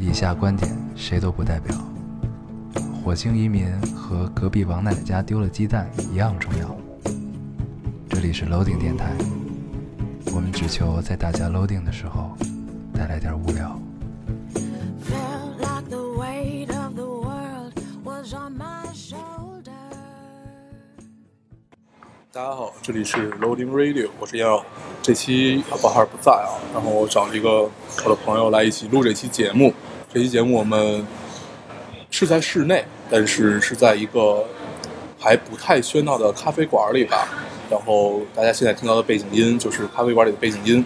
以下观点谁都不代表。火星移民和隔壁王奶奶家丢了鸡蛋一样重要。这里是 Loading 电台，我们只求在大家 Loading 的时候带来点无聊。Felt like the weight of the world was on my shoulder. 大家好，这里是 Loading Radio，我是燕友。这期阿宝哈尔不在啊，然后我找了一个我的朋友来一起录这期节目。这期节目我们是在室内，但是是在一个还不太喧闹的咖啡馆里吧。然后大家现在听到的背景音就是咖啡馆里的背景音，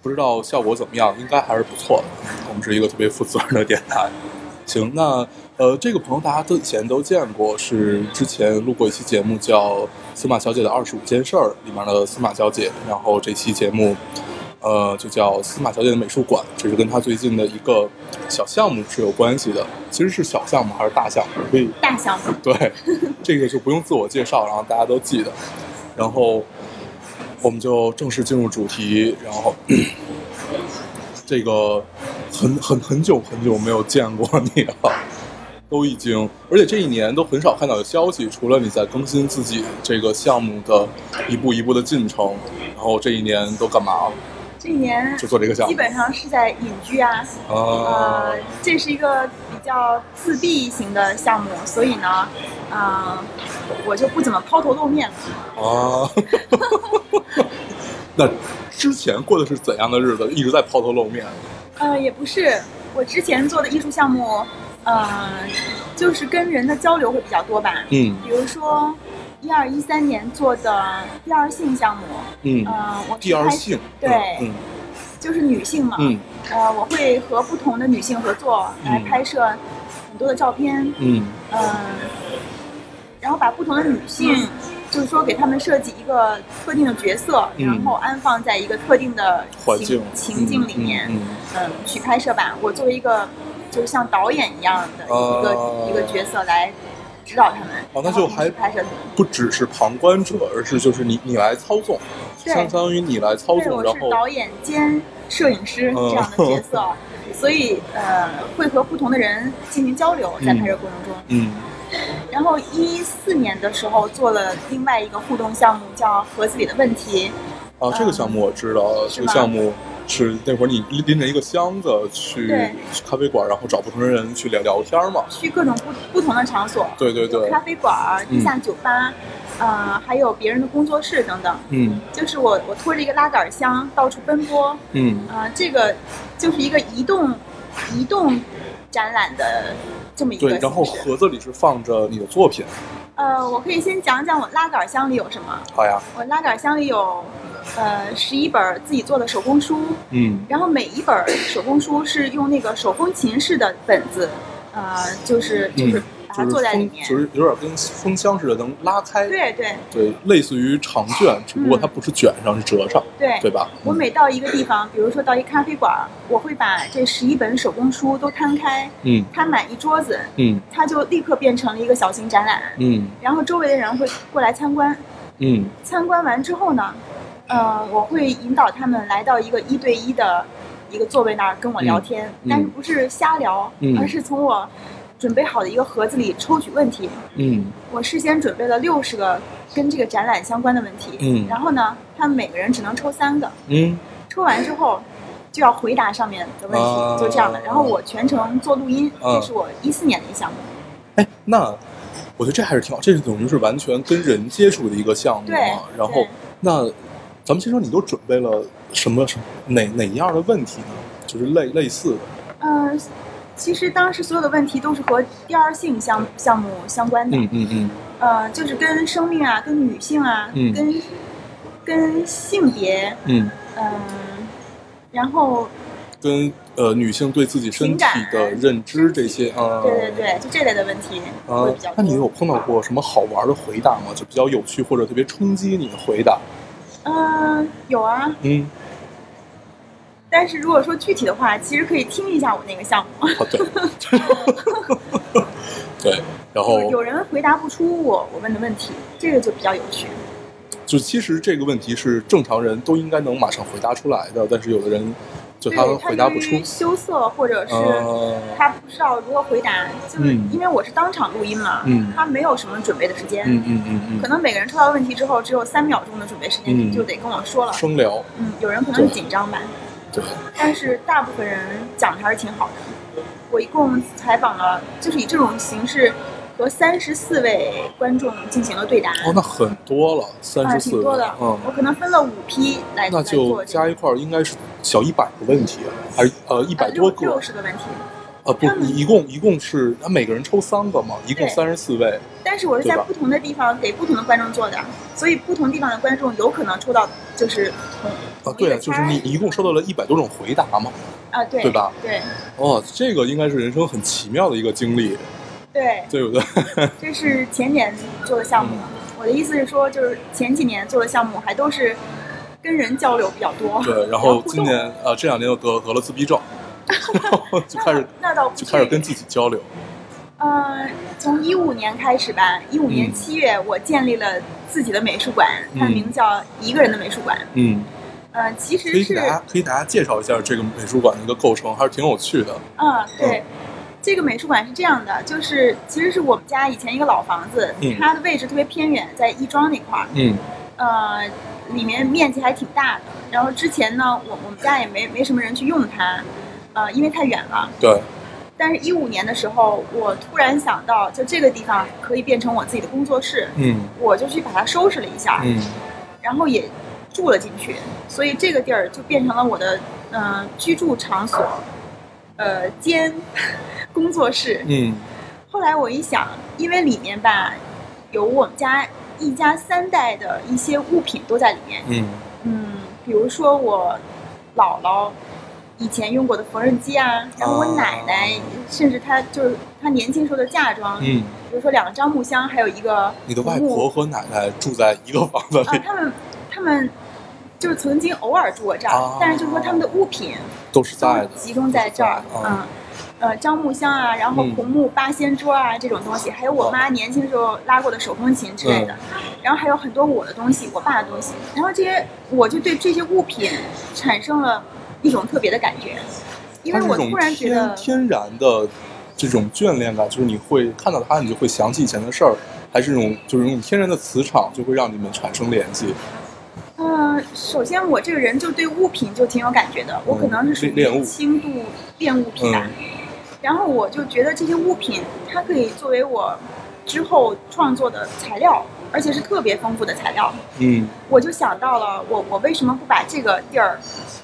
不知道效果怎么样，应该还是不错的。我们是一个特别负责任的电台。行，那呃，这个朋友大家都以前都见过，是之前录过一期节目叫《司马小姐的二十五件事儿》里面的司马小姐，然后这期节目呃就叫司马小姐的美术馆，这是跟她最近的一个小项目是有关系的。其实是小项目还是大项目？可以大项目，对，这个就不用自我介绍，然后大家都记得。然后我们就正式进入主题，然后 这个很很很久很久没有见过你了，都已经，而且这一年都很少看到有消息，除了你在更新自己这个项目的一步一步的进程，然后这一年都干嘛了？这一年就做这个项目基本上是在隐居啊，啊呃，这是一个比较自闭型的项目，所以呢，呃，我就不怎么抛头露面了。啊！那之前过的是怎样的日子？一直在抛头露面。呃，也不是，我之前做的艺术项目，呃，就是跟人的交流会比较多吧。嗯比如说，一二一三年做的第二性项目，嗯，呃，我是第二拍性，对，嗯就是女性嘛，嗯。呃，我会和不同的女性合作来嗯拍摄很多的照片，嗯。嗯、然后把不同的女性，就是说给她们设计一个特定的角色，嗯。然后安放在一个特定的环境情情境里面，嗯嗯。去拍摄吧。我作为一个就是像导演一样的一个、哦一个角色来指导他们，哦那就还拍摄他们。不只是旁观者，而是就是你你来操纵，相当于你来操，纵，我然后是导演兼摄影师嗯这样的角色，所以呃会和不同的人进行交流，在拍摄过程中。嗯然后一四年的时候做了另外一个互动项目，叫《盒子里的问题啊，这个项目我知道，这个项目是那会儿你拎着一个箱子去咖啡馆，然后找不同的人去聊聊天嘛》，。去各种不不同的场所，对对对。咖啡馆、地下酒吧，呃，还有别人的工作室等等。嗯。就是我我拖着一个拉杆箱到处奔波，嗯。啊、这个就是一个移动移动展览的这么一个对，然后盒子里是放着你的作品。呃，我可以先讲讲我拉杆箱里有什么。好呀，我拉杆箱里有，呃，十一本自己做的手工书，嗯然后每一本手工书是用那个手风琴式的本子，呃，就是就是把就是做在里面。封就是有点跟封箱似的，能拉开。对对对，类似于长卷，只不过它不是卷上，是折上，对对吧？我每到一个地方，比如说到一咖啡馆，我会把这十一本手工书都摊开，嗯摊满一桌子，嗯它就立刻变成了一个小型展览。嗯然后周围的人会过来参观，嗯参观完之后呢，呃，我会引导他们来到一个一对一的一个座位那儿跟我聊天，嗯但是不是瞎聊，嗯而是从我准备好的一个盒子里抽取问题。嗯我事先准备了六十个跟这个展览相关的问题，嗯然后呢，他们每个人只能抽三个，嗯抽完之后就要回答上面的问题，啊就这样的。然后我全程做录音，嗯这是我一四年的一项目。哎，那我觉得这还是挺好，这是等于是完全跟人接触的一个项目对嘛。然后，那咱们先说，你都准备了什么什么哪哪一样的问题呢？就是类类似的，嗯、其实当时所有的问题都是和第二性项项目相关的。嗯嗯嗯呃，就是跟生命啊，跟女性啊，嗯跟跟性别，嗯，嗯、然后跟呃女性对自己身体的认知这些啊，对对对，就这类的问题会啊比较多。，那你有碰到过什么好玩的回答吗？就比较有趣或者特别冲击你的回答？嗯、有啊，嗯，但是如果说具体的话，其实可以听一下我那个项目。好对，对，然后有有人回答不出我我问的问题，这个就比较有趣。就其实这个问题是正常人都应该能马上回答出来的，但是有的人就他回答不出。羞涩或者是呃，他不知道如何回答，就是嗯因为我是当场录音嘛，嗯他没有什么准备的时间，嗯嗯嗯嗯，可能每个人抽到问题之后只有三秒钟的准备时间，就得跟我说了。生聊，嗯，有人可能紧张吧，对，但是大部分人讲的还是挺好的。我一共采访了，就是以这种形式和三十四位观众进行了对答，哦，那很多了，三啊，十四挺多的。嗯，我可能分了五批来那就加一块儿应该是小一百个问题，还是呃一百多个六？十个问题。呃，不一共一共是，他每个人抽三个嘛，一共对三十四位。但是我是在不同的地方给不同的观众做的，所以不同地方的观众有可能抽到就是同啊，对啊，就是你一共收到了一百多种回答嘛。啊，对对吧？对哦，这个应该是人生很奇妙的一个经历，对，对不对？这是前年做的项目。我的意思是说，就是前几年做的项目还都是跟人交流比较多，对，然然后今年呃这两年又得得了自闭症，然 后就开始那倒不就开始跟自己交流。呃，从一五年开始吧，一五年嗯七月我建立了自己的美术馆，它的名叫一个人的美术馆。嗯，呃，其可以实是给大家可以给大家介绍一下这个美术馆的一个构成，还是挺有趣的。嗯，对，这个美术馆是这样的，就是其实是我们家以前一个老房子，嗯它的位置特别偏远，在亦庄那块儿，嗯呃，里面面积还挺大的。然后之前呢，我我们家也没没什么人去用它，呃，因为太远了。对，但是，一五年的时候，我突然想到，就这个地方可以变成我自己的工作室，嗯。我就去把它收拾了一下，嗯。然后也住了进去，所以这个地儿就变成了我的嗯、呃居住场所，呃兼 工作室。嗯。后来我一想，因为里面吧有我们家一家三代的一些物品都在里面，嗯。嗯，比如说我姥姥以前用过的缝纫机啊，然后我奶奶，甚至她就是她年轻时候的嫁妆，嗯，比如说两个樟木箱，还有一个你的外婆和奶奶住在一个房子啊，他们他们就是曾经偶尔住过这儿，啊但是就是说他们的物品都是在的，集中在这儿，嗯。呃，樟木箱啊，然后嗯。红木八仙桌啊，这种东西，还有我妈年轻时候拉过的手风琴之类的，嗯。然后还有很多我的东西，我爸的东西，然后这些我就对这些物品产生了一种特别的感觉，因为我突然觉得天，天然的这种眷恋感，就是你会看到它，你就会想起以前的事儿，还是一种就是那种天然的磁场，就会让你们产生联系。嗯、首先我这个人就对物品就挺有感觉的，我可能是属于轻度恋物癖吧。嗯然后我就觉得这些物品，它可以作为我之后创作的材料，而且是特别丰富的材料。嗯我就想到了，我我为什么不把这个地儿，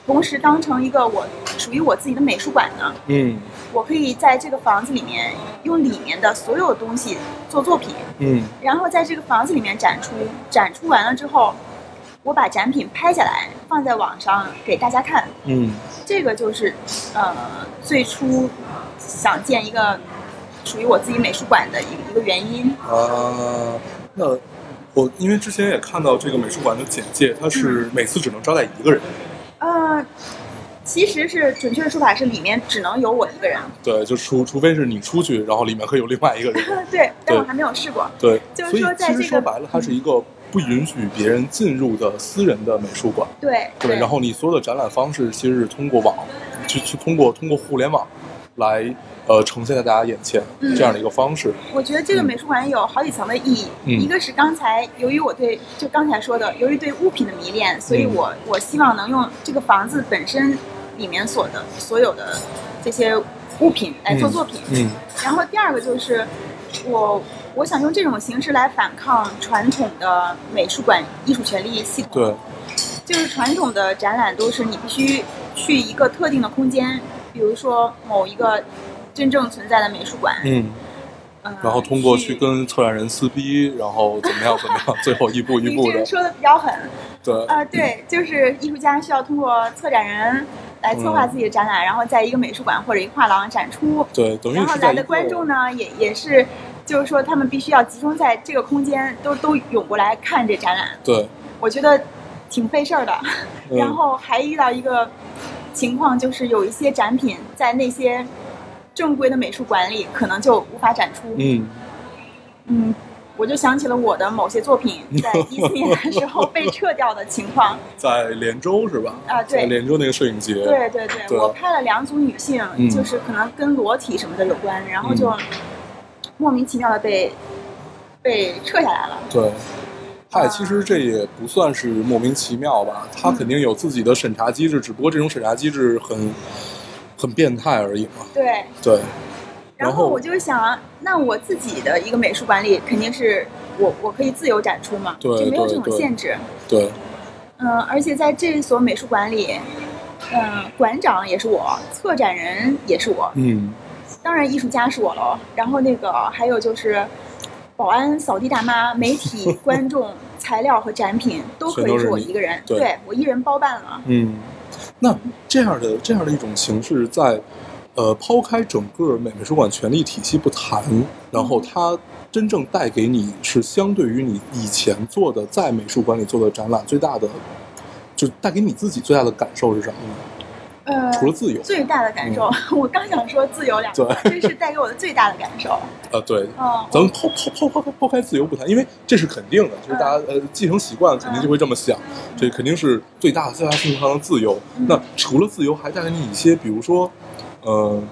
同时当成一个我属于我自己的美术馆呢？嗯我可以在这个房子里面用里面的所有东西做作品，嗯然后在这个房子里面展出，展出完了之后，我把展品拍下来放在网上给大家看。嗯这个就是呃最初想建一个属于我自己美术馆的一个一个原因。啊，那我因为之前也看到这个美术馆的简介，它是嗯每次只能招待一个人，呃，其实是准确的说法是里面只能有我一个人。对，就除除非是你出去，然后里面会有另外一个人，对，但我还没有试过。对，就是说在这个实说白了，它是一个不允许别人进入的私人的美术馆。对对，然后你所有的展览方式其实是通过网，去去通过通过互联网来呃呈现在大家眼前、嗯。这样的一个方式。我觉得这个嗯。美术馆有好几层的意义，嗯。一个是刚才由于我对就刚才说的，由于对物品的迷恋，所以嗯我我希望能用这个房子本身里面所的所有的这些物品来做作品。嗯。然后第二个就是我我想用这种形式来反抗传统的美术馆艺术权利系统。对，就是传统的展览都是你必须去一个特定的空间，比如说某一个真正存在的美术馆，嗯，嗯，然后通过去跟策展人撕逼，然后怎么样怎么样，最后一步一步的你这个，说的比较狠，对，啊，对，就是艺术家需要通过策展人来策划自己的展览，然后在一个美术馆或者一个画廊展出，对，等于然后来的观众呢，也也是，就是说他们必须要集中在这个空间，都都涌过来看这展览，对，我觉得挺费事儿的。嗯然后还遇到一个情况，就是有一些展品在那些正规的美术馆里可能就无法展出。嗯嗯，我就想起了我的某些作品在 一四年的时候被撤掉的情况。在连州是吧？啊对在连州那个摄影节。对对对，对我拍了两组女性，嗯就是可能跟裸体什么的有关，然后就嗯莫名其妙的被被撤下来了。对，嗨，啊其实这也不算是莫名其妙吧，他肯定有自己的审查机制，只不过这种审查机制很很变态而已嘛。对，对，然然后我就想，那我自己的一个美术馆里，肯定是我我可以自由展出嘛，对就没有这种限制。对，嗯，而且在这所美术馆里，嗯，馆长也是我，策展人也是我，嗯，当然艺术家是我喽。然后那个还有就是保安、扫地大妈、媒体、观众、材料和展品都可以是我一个人，对我一人包办了。嗯，那这样的这样的一种形式在，呃，抛开整个美美术馆权力体系不谈，然后它真正带给你是相对于你以前做的在美术馆里做的展览最大的，就带给你自己最大的感受是什么呢？呃，除了自由，最大的感受，我刚想说自由两个字，对。这是带给我的最大的感受。呃，对，嗯，咱们抛抛抛抛开抛开自由不谈，因为这是肯定的，就是大家呃继承习惯肯定就会这么想，这肯定是最大的最大程度上的自由。嗯。那除了自由，还带给你一些，比如说，呃，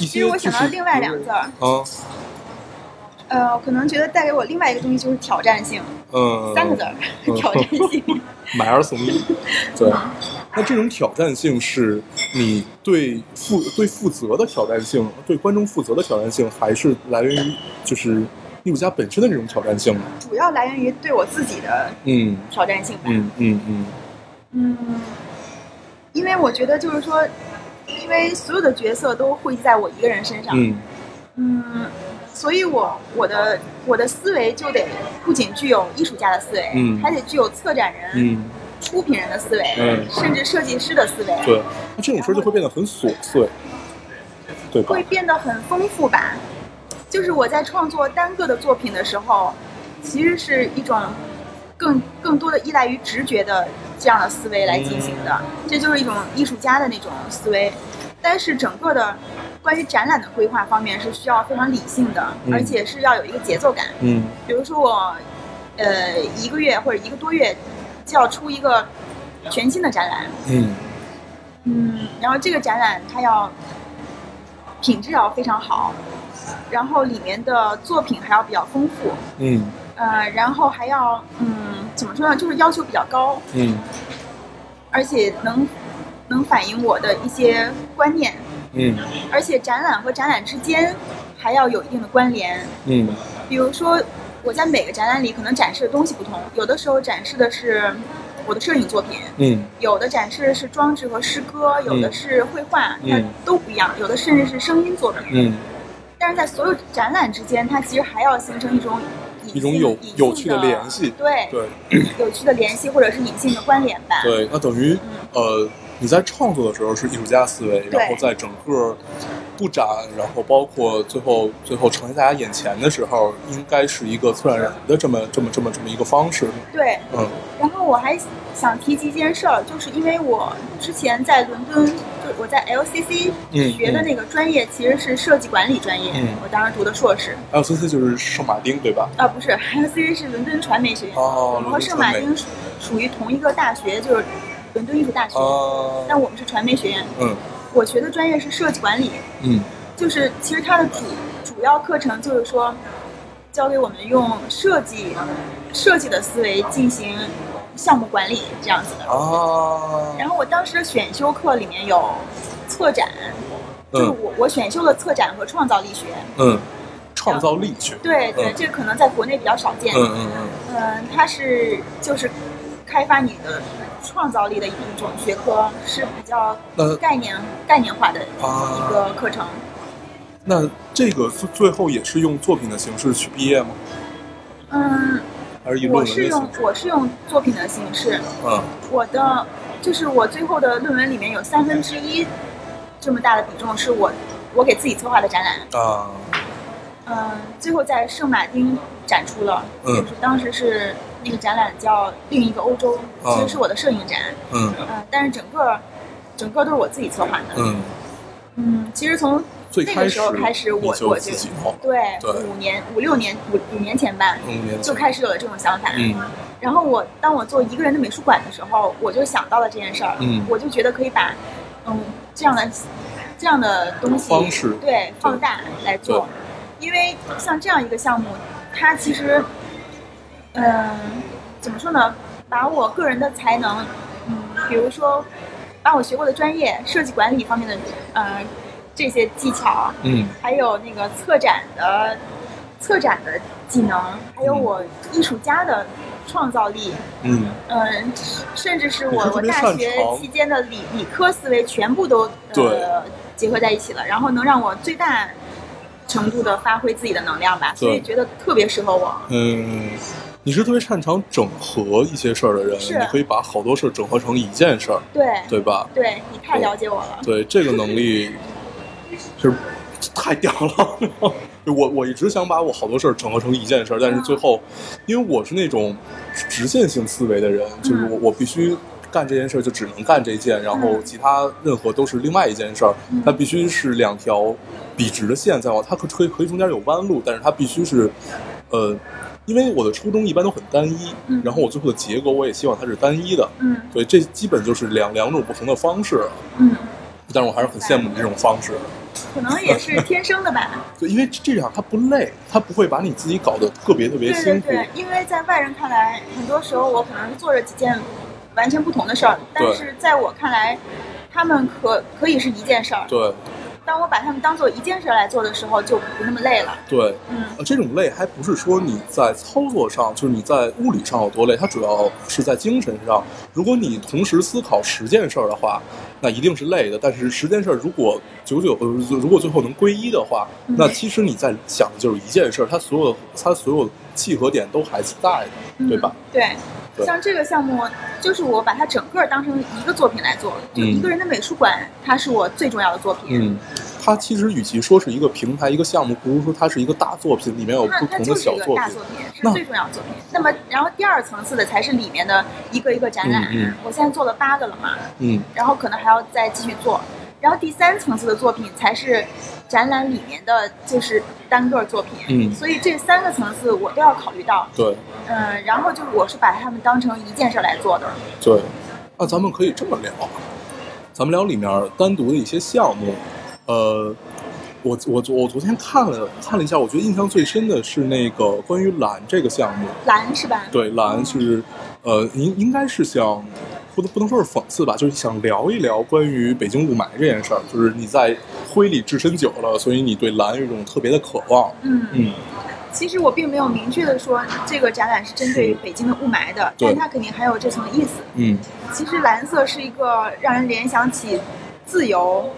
一些其实我想到另外两个。字儿，啊，呃，可能觉得带给我另外一个东西就是挑战性，嗯，三个字儿，嗯挑战性。买二送一，对。那这种挑战性是你对负对负责的挑战性，对观众负责的挑战性，还是来源于就是艺术家本身的这种挑战性呢？主要来源于对我自己的嗯挑战性吧。嗯嗯嗯嗯，因为我觉得就是说，因为所有的角色都汇集在我一个人身上，嗯嗯，所以我我的我的思维就得不仅具有艺术家的思维，嗯还得具有策展人、嗯，出品人的思维，嗯甚至设计师的思维，对。那这种事儿就会变得很琐碎，对吧会？变得很丰富吧。就是我在创作单个的作品的时候，其实是一种更更多的依赖于直觉的这样的思维来进行的，这就是一种艺术家的那种思维。但是整个的关于展览的规划方面是需要非常理性的，嗯而且是要有一个节奏感。嗯比如说我，呃，一个月或者一个多月就要出一个全新的展览，嗯嗯，然后这个展览它要品质要非常好，然后里面的作品还要比较丰富，嗯呃，然后还要嗯怎么说呢，就是要求比较高，嗯而且能能反映我的一些观念，嗯。而且展览和展览之间还要有一定的关联，嗯。比如说我在每个展览里可能展示的东西不同，有的时候展示的是我的摄影作品，嗯。有的展示的是装置和诗歌，有的是绘画，嗯。它都不一样，有的甚至是声音作品。嗯，但是在所有展览之间，它其实还要形成一种隐一种有性隐性有趣的联系。对，对。有趣的联系或者是隐性的关联吧。对，那等于呃你在创作的时候是艺术家思维，然后在整个布展，然后包括最后最后呈现在大家眼前的时候，应该是一个策展人的这么这么这么这么一个方式。对，嗯然后我还想提及一件事儿，就是因为我之前在伦敦，就我在 LCC 嗯学的那个专业其实是设计管理专业，嗯我当时读的硕士。，LCC 就是圣马丁对吧？啊，不是，LCC 是伦敦传媒学院，哦我们和圣马丁属属于同一个大学，就是伦敦艺术大学，啊，但我们是传媒学院。嗯我学的专业是设计管理，嗯就是其实它的主主要课程就是说，教给我们用设计设计的思维进行项目管理这样子的。哦，然后我当时的选修课里面有策展，就是嗯我我选修了策展和创造力学。嗯，创造力学。对对，嗯这个可能在国内比较少见。嗯嗯嗯嗯，它是就是开发你的创造力的一种学科，是比较那概念概念化的啊一个课程。那这个最最后也是用作品的形式去毕业吗？嗯，我是用？我是用作品的形式，嗯我的就是我最后的论文里面有三分之一这么大的比重是我我给自己策划的展览。啊嗯，最后在圣马丁展出了，嗯就是当时是那个展览叫另一个欧洲，啊其实是我的摄影展。嗯嗯，但是整个整个都是我自己策划的。嗯嗯，其实从那个时候开始我我就对对五年五六年五五年前吧，前就开始有了这种想法。嗯然后我当我做一个人的美术馆的时候，我就想到了这件事儿，嗯我就觉得可以把嗯这样的这样的东西方式对放大来做，因为像这样一个项目，它其实嗯、怎么说呢，把我个人的才能，嗯，比如说把我学过的专业设计管理方面的呃这些技巧，嗯还有那个策展的策展的技能，还有我艺术家的创造力，嗯。嗯，甚至是我我大学期间的理理科思维全部都对呃结合在一起了，然后能让我最大程度的发挥自己的能量吧，所以觉得特别适合我。嗯，你是特别擅长整合一些事儿的人，你可以把好多事儿整合成一件事儿，对对吧？对你太了解我了。对这个能力 是太屌了。我我一直想把我好多事儿整合成一件事儿，但是最后，因为我是那种直线性思维的人，就是我我必须干这件事儿就只能干这件，然后嗯其他任何都是另外一件事儿，嗯它必须是两条笔直的线在往，它可可以可以中间有弯路，但是它必须是，呃。因为我的初衷一般都很单一，嗯然后我最后的结果我也希望它是单一的，嗯所以这基本就是两两种不同的方式。嗯，但是我还是很羡慕你这种方式，可能也是天生的吧。对，因为这样它不累，它不会把你自己搞得特别特别辛苦。对对，因为在外人看来，很多时候我可能是做着几件完全不同的事儿，但是在我看来，他们可可以是一件事儿。对当我把它们当做一件事儿来做的时候，就不那么累了。对，嗯呃，这种累还不是说你在操作上，就是你在物理上有多累，它主要是在精神上。如果你同时思考十件事儿的话，那一定是累的。但是十件事儿如果九九呃，如果最后能归一的话，嗯那其实你在想的就是一件事儿，它所有它所有契合点都还是在的，嗯对吧？对。对像这个项目，就是我把它整个当成一个作品来做，就嗯一个人的美术馆，它是我最重要的作品。嗯，它其实与其说是一个平台、一个项目，不如说它是一个大作品，里面有不同的它就是一个小作品。大作品，是最重要的作品。那么，然后第二层次的才是里面的一个一个展览。嗯嗯我现在做了八个了嘛，嗯然后可能还要再继续做。然后第三层次的作品才是展览里面的，就是单个作品。嗯所以这三个层次我都要考虑到。对嗯，然后就是我是把它们当成一件事儿来做的。对，那咱们可以这么聊，咱们聊里面单独的一些项目。呃，我我我昨天看了看了一下，我觉得印象最深的是那个关于蓝这个项目。蓝是吧？对，蓝是呃，应应该是想。不能不能说是讽刺吧，就是想聊一聊关于北京雾霾这件事儿。就是你在灰里置身久了，所以你对蓝有一种特别的渴望。嗯。嗯，其实我并没有明确的说这个展览是针对是北京的雾霾的，对但它肯定还有这层意思。嗯其实蓝色是一个让人联想起自由、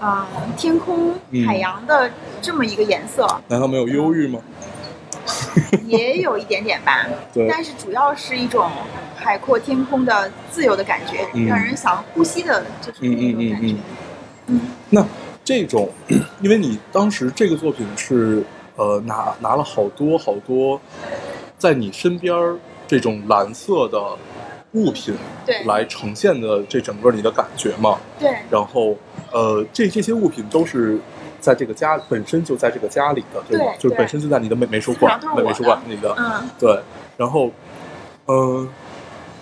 啊、天空、嗯海洋的这么一个颜色，难道没有忧郁吗？也有一点点吧。对但是主要是一种海阔天空的自由的感觉，嗯让人想呼吸的，就是那种感觉。嗯嗯嗯嗯那这种，因为你当时这个作品是呃拿拿了好多好多，在你身边儿这种蓝色的物品对来呈现的这整个你的感觉嘛，对然后呃这这些物品都是。在这个家本身就在这个家里的，对就是本身就在你的美美术馆美美术馆里的，嗯对。然后，嗯、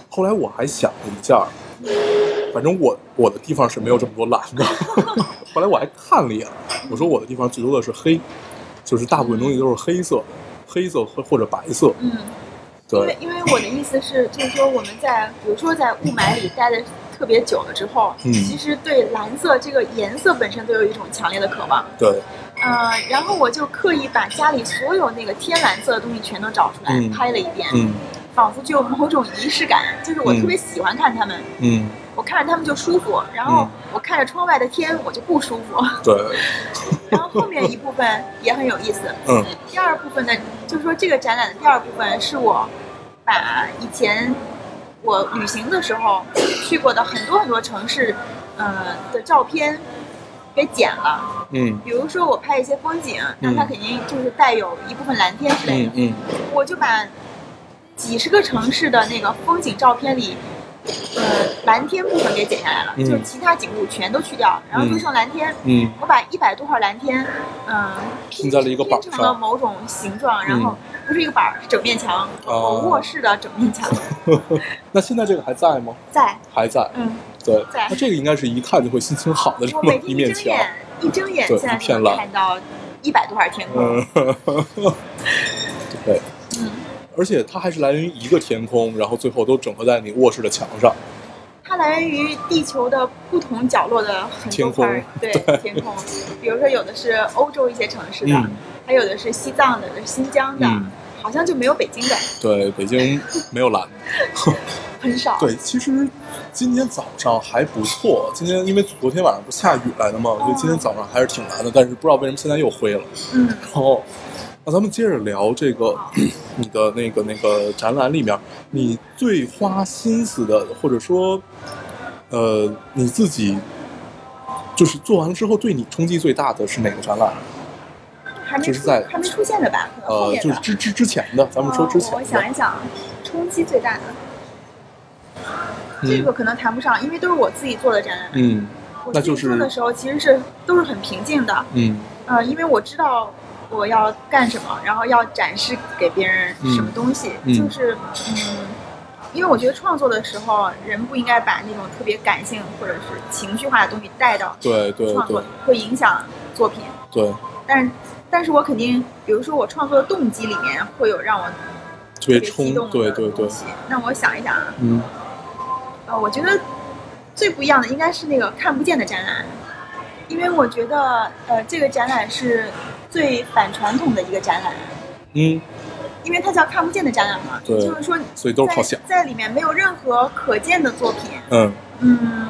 后来我还想了一下，反正我我的地方是没有这么多蓝的。后来我还看了一眼，我说我的地方最多的是黑，就是大部分东西都是黑色，黑色或或者白色。嗯，因为对，因为我的意思是，就是说我们在比如说在雾霾里待的特别久了之后，嗯其实对蓝色这个颜色本身都有一种强烈的渴望。对，呃，然后我就刻意把家里所有那个天蓝色的东西全都找出来、嗯拍了一遍，嗯仿佛就有某种仪式感。就是我嗯特别喜欢看他们，嗯，我看着他们就舒服，然后嗯我看着窗外的天我就不舒服。对，然后后面一部分也很有意思。嗯第二部分呢，就是说这个展览的第二部分是我把以前我旅行的时候去过的很多很多城市，呃的照片给剪了。嗯比如说我拍一些风景，那它肯定就是带有一部分蓝天之类的。嗯嗯我就把几十个城市的那个风景照片里，呃蓝天部分给剪下来了，嗯就其他景物全都去掉，然后就嗯剩蓝天。嗯我把一百多块蓝天，嗯、拼在了一个板拼成了某种形状，然后不是一个板儿，是整面墙，哦我卧室的整面墙 那现在这个还在吗？在，还在。嗯，对，在那这个应该是一看就会心情好的这我么一一面墙。睁眼一睁眼，现在就能看到一百多块天空，嗯，对，嗯，而且它还是来源于一个天空，然后最后都整合在你卧室的墙上。它来源于地球的不同角落的很天空多块儿对天空，比如说有的是欧洲一些城市的，嗯还有的是西藏的、新疆的，嗯好像就没有北京的，对，北京没有蓝。很少。对，其实今天早上还不错。今天因为昨天晚上不下雨来的嘛，所以今天早上还是挺蓝的。但是不知道为什么现在又灰了。嗯，然后，那咱们接着聊这个你的那个那个展览里面，你最花心思的，或者说，呃，你自己就是做完了之后对你冲击最大的是哪个展览？还没出就是在还没出现的吧？呃，就是之之之前的，咱们说之前哦我想。一想，冲击最大的，这个可能谈不上，因为都是我自己做的展览。嗯那就自己做的时候其实是都是很平静的，嗯呃，因为我知道我要干什么，然后要展示给别人什么东西，就是嗯，因为我觉得创作的时候，人不应该把那种特别感性或者是情绪化的东西带到对对创作，会影响作品。对，但是，但是我肯定，比如说我创作的动机里面会有让我特别冲动，的对对对。东，西。那我想一想啊，嗯。呃，我觉得最不一样的应该是那个看不见的展览，因为我觉得呃这个展览是最反传统的一个展览，嗯，因为它叫看不见的展览嘛，对就是说所以都是靠想。在在里面没有任何可见的作品，嗯。嗯，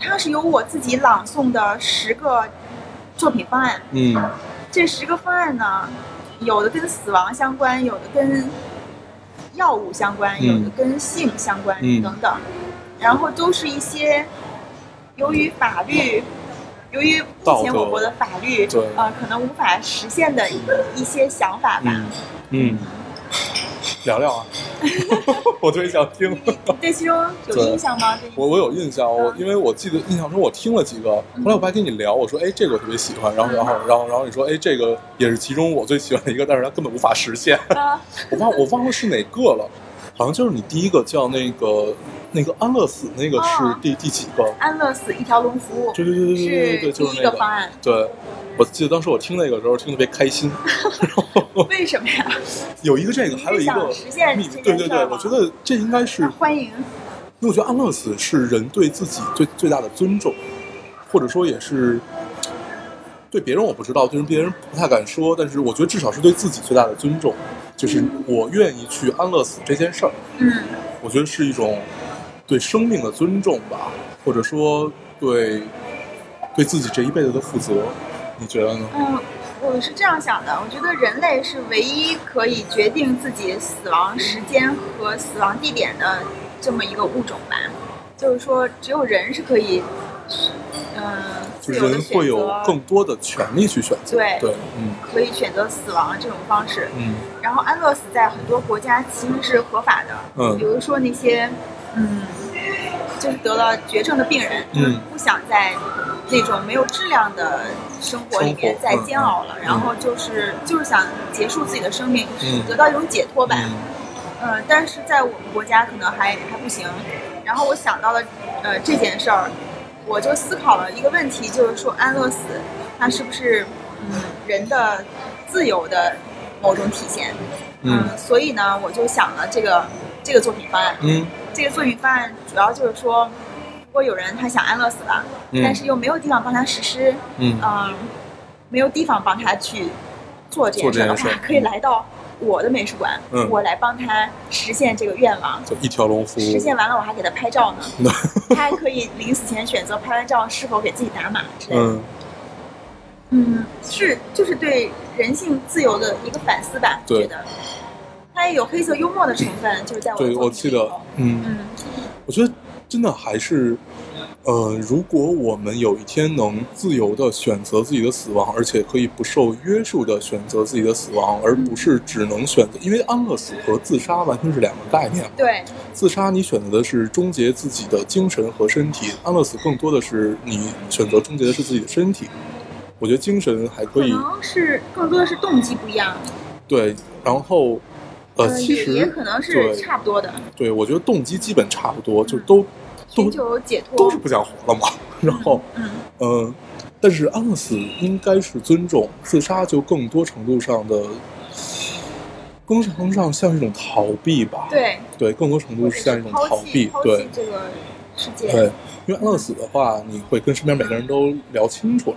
它是由我自己朗诵的十个作品方案，嗯。这十个方案呢，有的跟死亡相关，有的跟药物相关，嗯。有的跟性相关、嗯。等等，然后都是一些由于法律，由于目前我国的法律对，呃，可能无法实现的一一些想法吧。嗯嗯，聊聊啊，我特别想听。你你对其中有印象吗？我我有印象，我嗯。因为我记得印象中我听了几个，后来我还跟你聊，我说哎这个我特别喜欢，然后然后然后然后你说哎这个也是其中我最喜欢的一个，但是它根本无法实现，啊，我忘我忘了是哪个了，好像就是你第一个叫那个那个安乐死那个是哦第第几个？安乐死一条龙服务对对对对对对对，就是那个方案。对，我记得当时我听那个时候听特别开心，为什么呀？有一个这个，还有一个秘这对对对，我觉得这应该是欢迎。因为我觉得安乐死是人对自己最最大的尊重，或者说也是对别人我不知道，对人别人不太敢说，但是我觉得至少是对自己最大的尊重，就是我愿意去安乐死这件事儿，嗯，我觉得是一种对生命的尊重吧，或者说对对自己这一辈子的负责，你觉得呢？嗯，我是这样想的，我觉得人类是唯一可以决定自己死亡时间和死亡地点的这么一个物种吧。就是说，只有人是可以，嗯、人会有更多的权利去选择，对对，嗯可以选择死亡这种方式。嗯然后安乐死在很多国家其实是合法的，嗯比如说那些，嗯，就是得了绝症的病人，嗯不想在那种没有质量的生活里面再煎熬了，嗯然后就是就是想结束自己的生命，嗯得到一种解脱吧。嗯嗯，但是在我们国家可能还还不行。然后我想到了呃这件事儿，我就思考了一个问题，就是说安乐死它是不是嗯人的自由的某种体现？嗯所以呢，我就想了这个这个作品方案。嗯这个作品方案主要就是说，如果有人他想安乐死了，嗯但是又没有地方帮他实施，嗯嗯，没有地方帮他去做这件事的话可以来到我的美术馆，嗯我来帮他实现这个愿望。就一条龙服务，实现完了，我还给他拍照呢。他还可以临死前选择拍完照是否给自己打码之类的。嗯嗯，是就是对人性自由的一个反思吧，对觉得。它也有黑色幽默的成分，就是在对，作我记得嗯，嗯，我觉得真的还是呃，如果我们有一天能自由的选择自己的死亡，而且可以不受约束的选择自己的死亡，而不是只能选择，因为安乐死和自杀完全是两个概念。对，自杀你选择的是终结自己的精神和身体，安乐死更多的是你选择终结的是自己的身体。我觉得精神还可以可能是更多的是动机不一样，对，然后呃，其实也也可能是差不多的，对，我觉得动机基本差不多，就都寻都求解脱，都是不想活了嘛。然后嗯，呃，但是安乐死应该是尊重，自杀就更多程度上的，更程度上像一种逃避吧。对，对，更多程度是像一种逃避。对这个世界，对，因为安乐死的话，你会跟身边每个人都聊清楚了。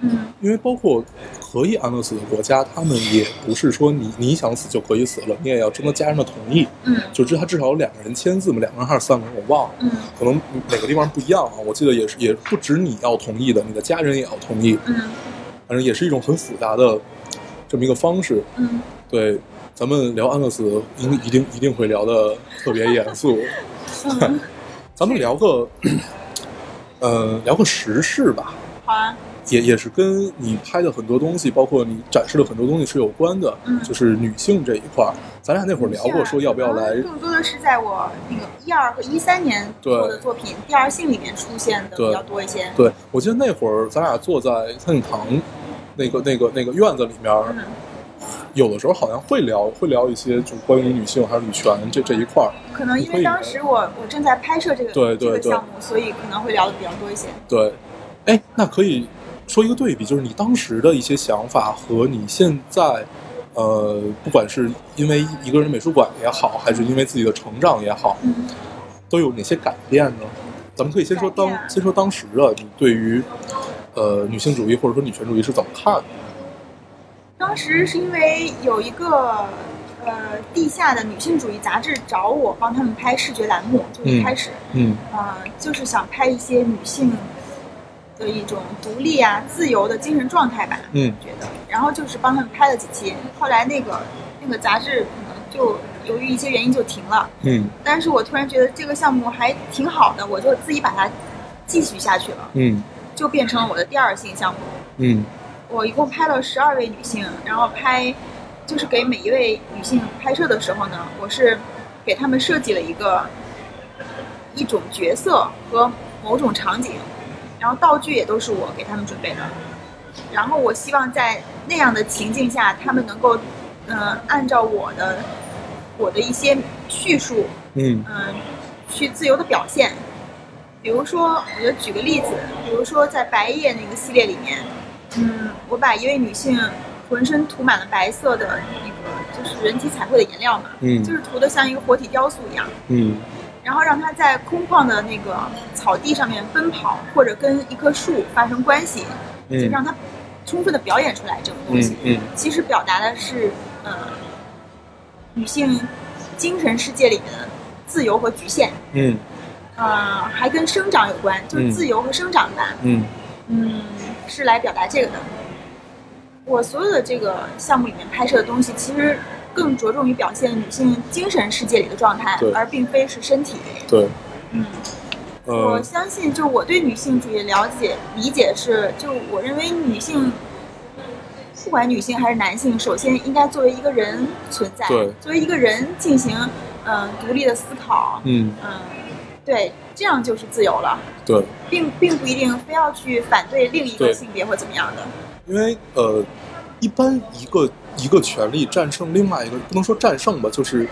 嗯，因为包括可以安乐死的国家，他们也不是说你你想死就可以死了，你也要征得家人的同意。嗯就至他至少有两个人签字嘛，两个人还是三个人，我忘了。嗯可能每个地方不一样啊。我记得也是，也不止你要同意的，你的家人也要同意。嗯反正也是一种很复杂的这么一个方式。嗯，对，咱们聊安乐死，应一定一定会聊的特别严肃。嗯 咱们聊个，呃，聊个时事吧，好啊，也也是跟你拍的很多东西，包括你展示的很多东西是有关的。嗯就是女性这一块儿，咱俩那会儿聊过，说要不要来更多的是在我那个一二和一三年做的作品《第二性》里面出现的比较多一些。对，我记得那会儿咱俩坐在餐饮堂那个那个那个院子里面，嗯有的时候好像会聊会聊一些就关于女性还有女权这这一块儿。可能因为当时我我正在拍摄这个对对对这个项目，所以可能会聊的比较多一些。对，哎，那可以说一个对比，就是你当时的一些想法和你现在，呃，不管是因为一个人美术馆也好，还是因为自己的成长也好，嗯，都有哪些改变呢？咱们可以先说当先说当时的你对于呃女性主义或者说女权主义是怎么看的？当时是因为有一个呃地下的女性主义杂志找我帮他们拍视觉栏目，就一嗯开始，嗯呃，就是想拍一些女性的一种独立啊、自由的精神状态吧。嗯觉得，然后就是帮他们拍了几期，后来那个那个杂志可能就由于一些原因就停了，嗯但是我突然觉得这个项目还挺好的，我就自己把它继续下去了，嗯就变成了我的第二性项目。嗯我一共拍了十二位女性，然后拍就是给每一位女性拍摄的时候呢，我是给她们设计了一个一种角色和某种场景，然后道具也都是我给他们准备的。然后我希望在那样的情境下，他们能够嗯、呃按照我的我的一些叙述，嗯嗯，去自由的表现。比如说，我就举个例子，比如说在白夜那个系列里面，嗯，我把一位女性浑身涂满了白色的那个就是人体彩绘的颜料嘛，嗯就是涂的像一个活体雕塑一样，嗯然后让她在空旷的那个草地上面奔跑，或者跟一棵树发生关系，就嗯让她充分的表演出来这个东西。嗯嗯其实表达的是，呃，女性精神世界里面的自由和局限。嗯呃，还跟生长有关，就是嗯自由和生长吧。嗯嗯，是来表达这个的。我所有的这个项目里面拍摄的东西，其实更着重于表现女性精神世界里的状态，而并非是身体。对，嗯，我呃相信，就我对女性主义了解理解是，就我认为女性，不管女性还是男性，首先应该作为一个人存在，作为一个人进行嗯、呃独立的思考，嗯嗯，对，这样就是自由了，对。并并不一定非要去反对另一个性别或怎么样的。因为呃，一般一个一个权利战胜另外一个，不能说战胜吧，就是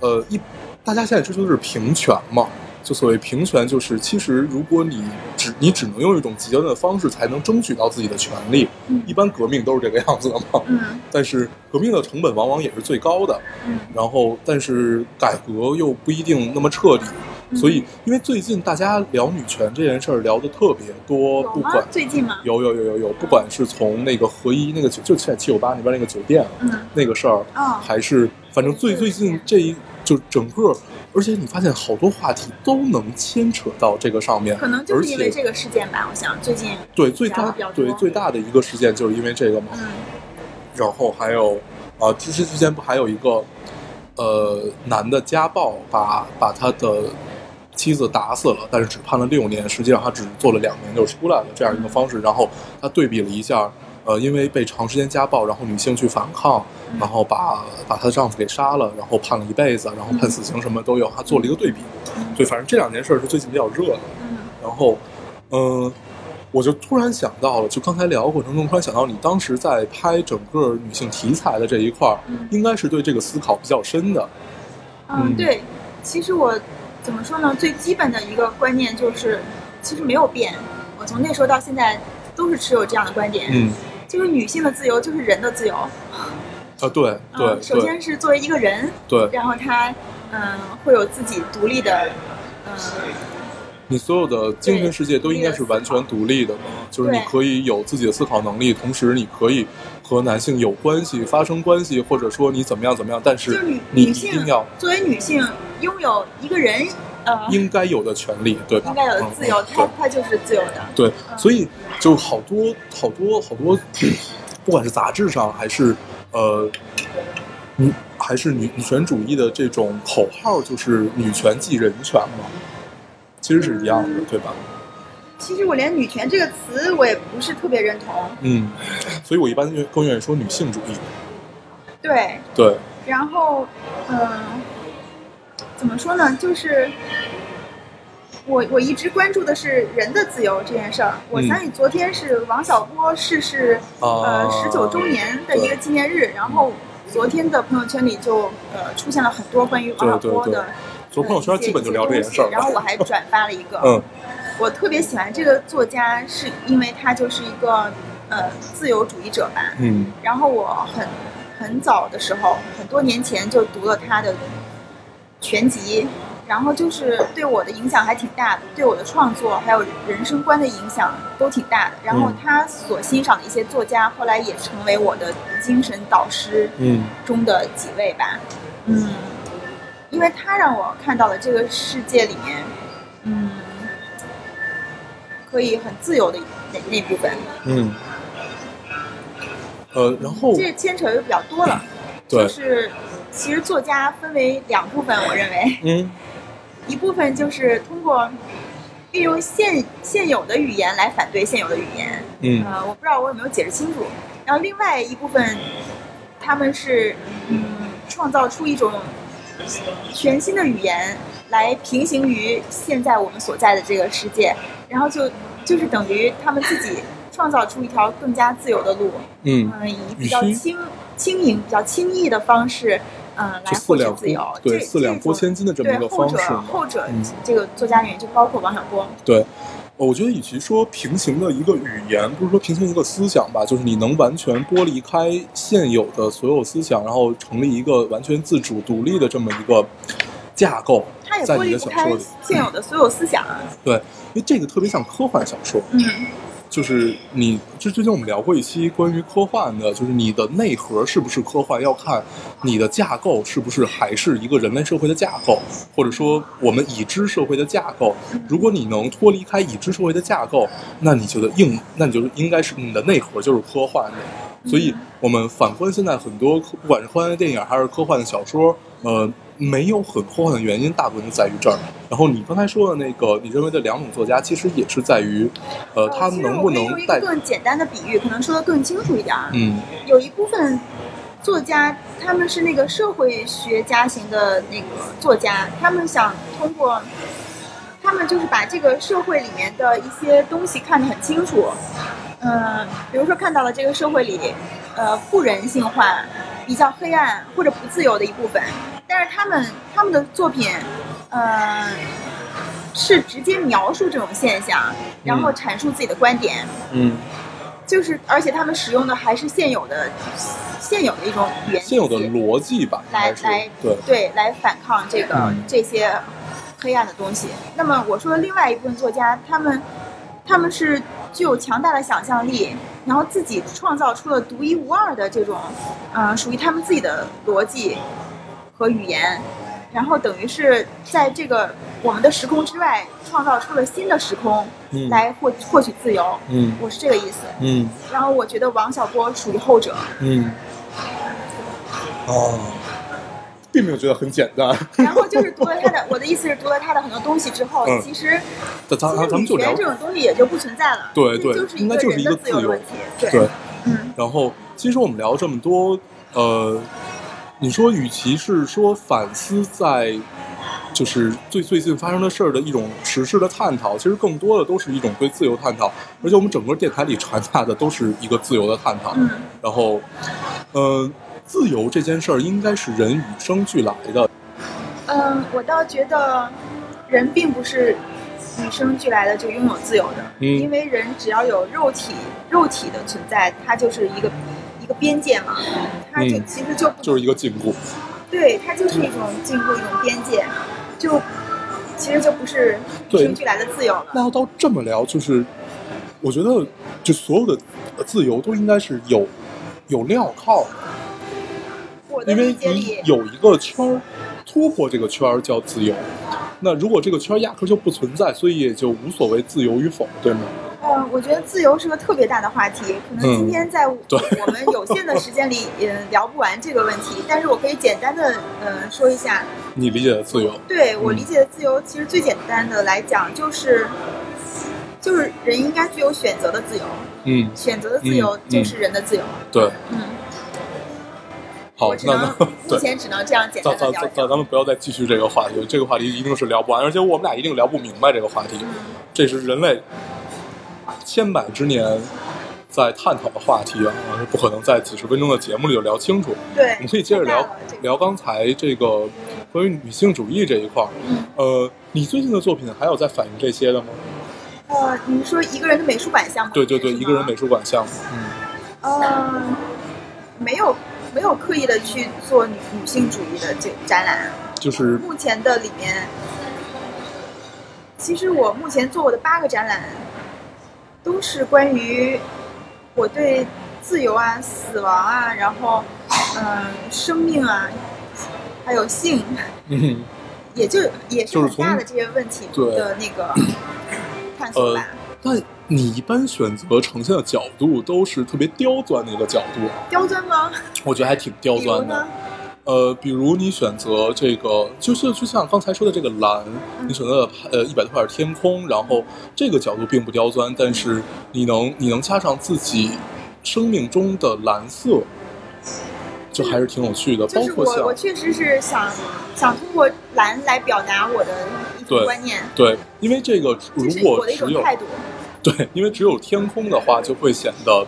呃一大家现在追求的是平权嘛。就所谓平权，就是其实如果你只你只能用一种极端的方式才能争取到自己的权利，嗯一般革命都是这个样子的嘛。嗯但是革命的成本往往也是最高的，嗯然后但是改革又不一定那么彻底，嗯所以因为最近大家聊女权这件事儿聊的特别多，不管？最近吗？有有有有有，不管是从那个合一那个酒，就在七九八那边那个酒店嗯那个事儿，哦还是反正最最近这一就整个，而且你发现好多话题都能牵扯到这个上面，可能就是因为这个事件吧，我想最近，对最大对最大的一个事件就是因为这个嘛，嗯然后还有啊，之之之前不还有一个呃男的家暴把把他的妻子打死了，但是只判了六年，实际上他只做了两年就出来了这样一个方式。然后他对比了一下，呃，因为被长时间家暴，然后女性去反抗，然后把把她的丈夫给杀了，然后判了一辈子，然后判死刑什么都有，他做了一个对比。对，反正这两件事儿是最近比较热的。然后，嗯、我就突然想到了，就刚才聊过程中，突然想到你当时在拍整个女性题材的这一块儿，应该是对这个思考比较深的。嗯，对，其实我怎么说呢？最基本的一个观念就是，其实没有变。我从那时候到现在都是持有这样的观点，嗯，就是女性的自由就是人的自由。啊，对对嗯，首先是作为一个人，对，然后她嗯会有自己独立的嗯你所有的精神世界都应该是完全独立的嘛，就是你可以有自己的思考能力，同时你可以和男性有关系、发生关系，或者说你怎么样怎么样，但就是女你一女性定要作为女性拥有一个人呃应该有的权利，对吧？应该有的自由，嗯她她就是自由的。对，对，所以就好多好多好多，不管是杂志上还是呃，女还是女女权主义的这种口号，就是女权即人权嘛，其实是一样的，对吧？其实我连女权这个词我也不是特别认同。嗯，所以我一般愿更愿意说女性主义。对，对，然后嗯、怎么说呢？就是我我一直关注的是人的自由这件事儿。我嗯想起昨天是王小波逝世呃啊十九周年的一个纪念日，然后昨天的朋友圈里就呃出现了很多关于王小波对对的。昨天朋友圈基本就聊这件事儿然后我还转发了一个，嗯我特别喜欢这个作家，是因为他就是一个呃自由主义者吧。嗯然后我很很早的时候，很多年前就读了他的全集，然后就是对我的影响还挺大的，对我的创作还有人生观的影响都挺大的。然后嗯他所欣赏的一些作家，后来也成为我的精神导师嗯中的几位吧。嗯，因为他让我看到了这个世界里面，嗯，可以很自由的那那部分。嗯，呃，然后这牵扯就比较多了。对就是其实作家分为两部分，我认为嗯 一部分就是通过运用现现有的语言来反对现有的语言，嗯呃，我不知道我有没有解释清楚。然后另外一部分，他们是嗯创造出一种全新的语言来平行于现在我们所在的这个世界，然后就就是等于他们自己创造出一条更加自由的路。嗯，嗯，以比较轻轻盈、比较轻易的方式，嗯，来获取就四两自由拨。对四两拨千斤的这么一个对后者方式嘛后者嗯这个作家里面就包括王小波。对，我觉得与其说平行的一个语言，不是说平行一个思想吧，就是你能完全剥离开现有的所有思想，然后成立一个完全自主独立的这么一个架构在你剥离不开的小说里。现有的所有思想啊。对，因为这个特别像科幻小说，嗯就是你之之前我们聊过一期关于科幻的，就是你的内核是不是科幻，要看你的架构是不是还是一个人类社会的架构，或者说我们已知社会的架构。如果你能脱离开已知社会的架构，那你觉得应，那你就应该是你的内核就是科幻的。所以，我们反观现在很多，不管是科幻的电影还是科幻的小说，呃，没有很科幻的原因，大部分就在于这儿。然后你刚才说的那个，你认为的两种作家，其实也是在于，呃，他其实能不能带个，更简单的比喻，可能说的更清楚一点啊。嗯有一部分作家，他们是那个社会学家型的那个作家，他们想通过，他们就是把这个社会里面的一些东西看得很清楚，嗯、比如说看到了这个社会里，呃，不人性化、比较黑暗或者不自由的一部分，但是他们他们的作品，呃。是直接描述这种现象，然后阐述自己的观点，嗯，就是，而且他们使用的还是现有的、现有的一种语言，现有的逻辑吧，来来对，对来反抗这个、嗯这些黑暗的东西。那么我说的另外一部分作家，他们他们是具有强大的想象力，然后自己创造出了独一无二的这种，呃，属于他们自己的逻辑和语言，然后等于是在这个我们的时空之外创造出了新的时空，嗯来获获取自由。嗯我是这个意思。嗯然后我觉得王小波属于后者。嗯，哦，并没有觉得很简单。然后就是读了他的，我的意思是读了他的很多东西之后，嗯其实咱咱其实女咱咱们就聊权这种东西也就不存在了。对对就是应该就是一个自由的问题。对，对，嗯，然后其实我们聊这么多，呃，你说与其是说反思在。就是最最近发生的事儿的一种实事的探讨，其实更多的都是一种对自由探讨，而且我们整个电台里传达的都是一个自由的探讨。嗯然后，呃，自由这件事儿应该是人与生俱来的，嗯，我倒觉得人并不是与生俱来的就拥有自由的，嗯因为人只要有肉体肉体的存在，它就是一个一个边界嘛，它就嗯其实就就是一个禁锢。对，它就是一种禁锢，一种边界，就其实就不是与生俱来的自由了。那要到这么聊，就是我觉得，就所有的自由都应该是有有镣铐的因为你有一个圈儿，突破这个圈儿叫自由。那如果这个圈儿压根儿就不存在，所以也就无所谓自由与否，对吗？嗯，我觉得自由是个特别大的话题，可能今天在我们有限的时间里，也，聊不完这个问题，但是我可以简单的，呃，说一下。你理解的自由，对我嗯理解的自由，其实最简单的来讲，就是就是人应该具有选择的自由，嗯，选择的自由嗯就是人的自由。对。嗯，好那那目。前只能这样简咱咱单的聊一聊。咱咱咱们不要再继续这个话题，这个话题一定是聊不完，而且我们俩一定聊不明白这个话题。这是人类千百之年在探讨的话题啊，是不可能在几十分钟的节目里就聊清楚。对，我们可以接着聊聊刚才这个关于女性主义这一块儿。嗯呃，你最近的作品还有在反映这些的吗？呃，你是说一个人的美术馆项目？对对对，一个人美术馆项目。嗯呃，没有没有刻意的去做女女性主义的这展览。就是目前的里面，其实我目前做过的八个展览，都是关于我对自由啊、死亡啊，然后嗯、生命啊，还有性，嗯，也就也是很大的这些问题的那个探索呃吧。，但你一般选择呈现的角度都是特别刁钻的一个角度，刁钻吗？我觉得还挺刁钻的。？呃，比如你选择这个，就是就像刚才说的这个蓝，嗯你选择了呃一百多块天空，然后这个角度并不刁钻，但是你能你能加上自己生命中的蓝色，就还是挺有趣的。就是包括像我我确实是想想通过蓝来表达我的一对种观念，对，因为这个如这是我的一果只有种态度。对，因为只有天空的话，就会显得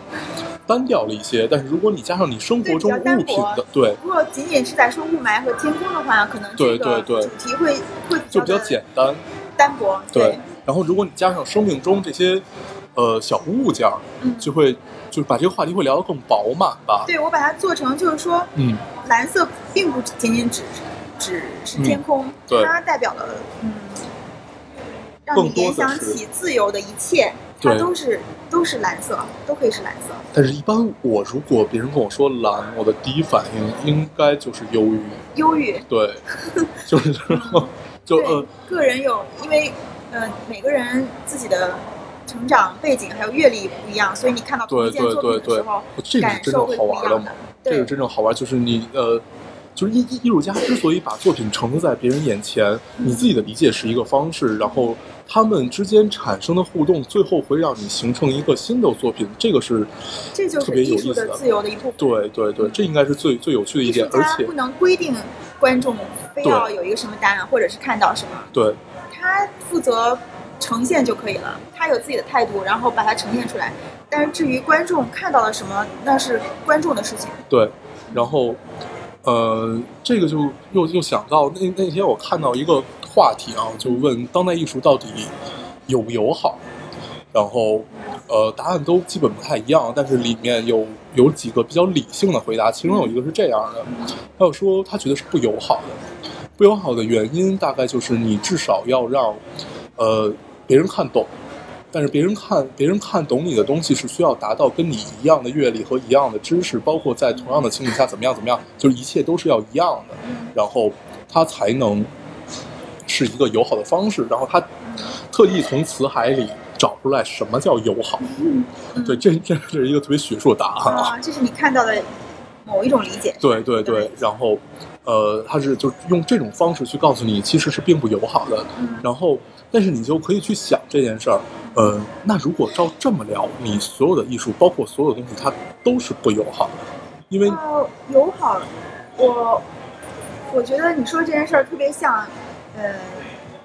单调了一些。但是如果你加上你生活中物品的，对，如果仅仅是在说雾霾和天空的话，可能对这个对对主题会会就比较简单。单薄。对，然后如果你加上生命中这些呃小物件儿，嗯就会就是把这个话题会聊得更饱满吧。对我把它做成就是说，嗯，蓝色并不仅仅只只是天空，对它代表了嗯，让更你联想起自由的一切，它对都是都是蓝色，都可以是蓝色。但是一般我如果别人跟我说蓝，我的第一反应应该就是忧郁。忧郁，对，就是就呃，个人有，因为呃每个人自己的成长背景还有阅历不一样，所以你看到同对对一件作品对对的时候，，这个是真正好玩的嘛不一样的。。这个真正好玩，就是你呃，就是艺艺艺术家之所以把作品呈现在别人眼前，你自己的理解是一个方式，然后他们之间产生的互动，最后会让你形成一个新的作品，这个是这就特别有意思的。的自由的一部分。对对对，这应该是最最有趣的一点，而且不能规定观众非要有一个什么答案，或者是看到什么，对他负责呈现就可以了。他有自己的态度，然后把它呈现出来。但是至于观众看到了什么，那是观众的事情。对，然后呃，这个就又又想到那那天我看到一个话题啊，就问当代艺术到底友不友好，然后呃答案都基本不太一样，但是里面有有几个比较理性的回答，其中有一个是这样的，他有说他觉得是不友好的，不友好的原因大概就是你至少要让呃别人看懂。但是别人看别人看懂你的东西是需要达到跟你一样的阅历和一样的知识，包括在同样的情景下怎么样怎么样，就是一切都是要一样的，然后他才能是一个友好的方式。然后他特意从词海里找出来什么叫友好。对，这这是一个特别学术的答案啊。啊，这是你看到的某一种理解。对对对，然后，呃，他是就用这种方式去告诉你，其实是并不友好的。嗯然后，但是你就可以去想这件事儿，呃，那如果照这么聊，你所有的艺术，包括所有的东西，它都是不友好的，因为哦，友好，我我觉得你说这件事儿特别像，呃，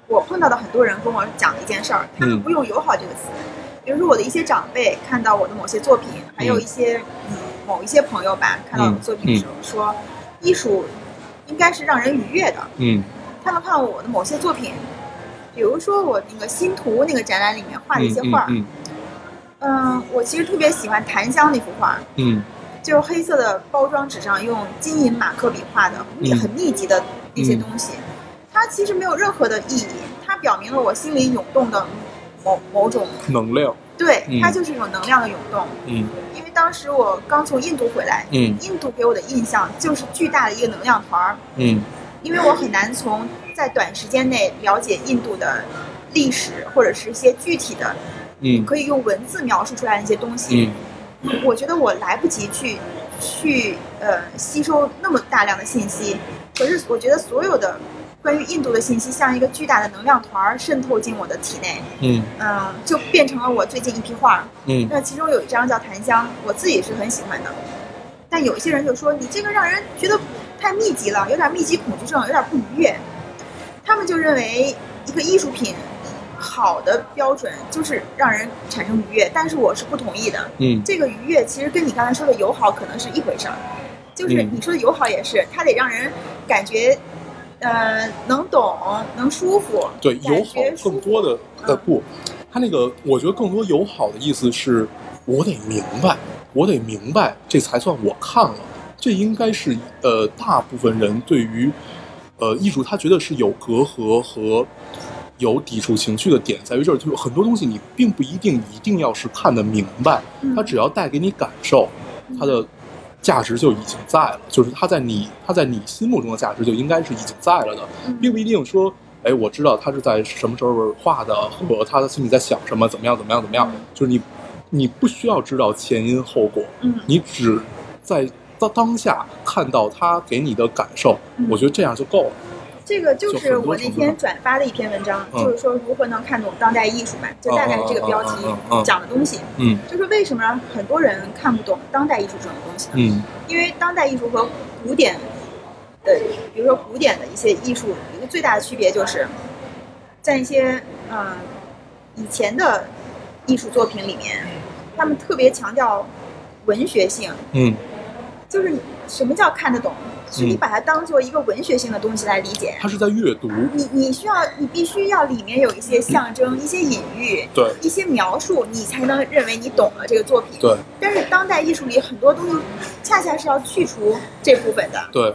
我碰到的很多人跟我讲的一件事儿，他们嗯。不用“友好”这个词。比如说我的一些长辈看到我的某些作品，还有一些嗯某一些朋友吧，看到我的作品的时候说，艺术应该是让人愉悦的。嗯。他们看我的某些作品，比如说我那个新图那个展览里面画的一些画儿，嗯。嗯我其实特别喜欢檀香那幅画，嗯。就是黑色的包装纸上用金银马克笔画的密嗯。很密集的那些东西，它其实没有任何的意义，它表明了我心里涌动的某某种，嗯，能量，对嗯，它就是一种能量的涌动。嗯因为当时我刚从印度回来，嗯印度给我的印象就是巨大的一个能量团儿，嗯因为我很难从在短时间内了解印度的历史或者是一些具体的嗯可以用文字描述出来的一些东西。嗯我觉得我来不及去去呃吸收那么大量的信息，可是我觉得所有的关于印度的信息像一个巨大的能量团儿渗透进我的体内，嗯嗯、就变成了我最近一批画。嗯那其中有一张叫《檀香》，我自己是很喜欢的，但有一些人就说你这个让人觉得太密集了，有点密集恐惧症，有点不愉悦。他们就认为一个艺术品好的标准就是让人产生愉悦，但是我是不同意的。嗯这个愉悦其实跟你刚才说的友好可能是一回事儿，就是嗯你说的友好也是，它得让人感觉，呃，能懂，能舒服。对，友好更多的呃嗯不，他那个我觉得更多友好的意思是，我得明白，我得明白，这才算我看了。这应该是呃大部分人对于呃艺术，他觉得是有隔阂和有抵触情绪的点在于这儿，就是很多东西你并不一定一定要是看得明白，嗯它只要带给你感受，它的价值就已经在了，就是它在你它在你心目中的价值就应该是已经在了的，嗯。并不一定说，哎，我知道他是在什么时候画的，和他的心里在想什么，怎么样怎么样怎么样，嗯。就是你你不需要知道前因后果，嗯。你只在当当下看到他给你的感受，嗯。我觉得这样就够了。这个就就是我那天转发的一篇文章，嗯就是说如何能看懂当代艺术吧，就大概是这个标题讲的东西，嗯。就是为什么很多人看不懂当代艺术这种东西呢？嗯。因为当代艺术和古典的，比如说古典的一些艺术，一个最大的区别就是，在一些嗯、呃以前的艺术作品里面，他们特别强调文学性，嗯。就是什么叫看得懂，是你嗯把它当做一个文学性的东西来理解。它是在阅读，你你需要，你必须要里面有一些象征、一些隐喻、对一些描述，你才能认为你懂了这个作品。对但是当代艺术里很多东西，恰恰是要去除这部分的，对，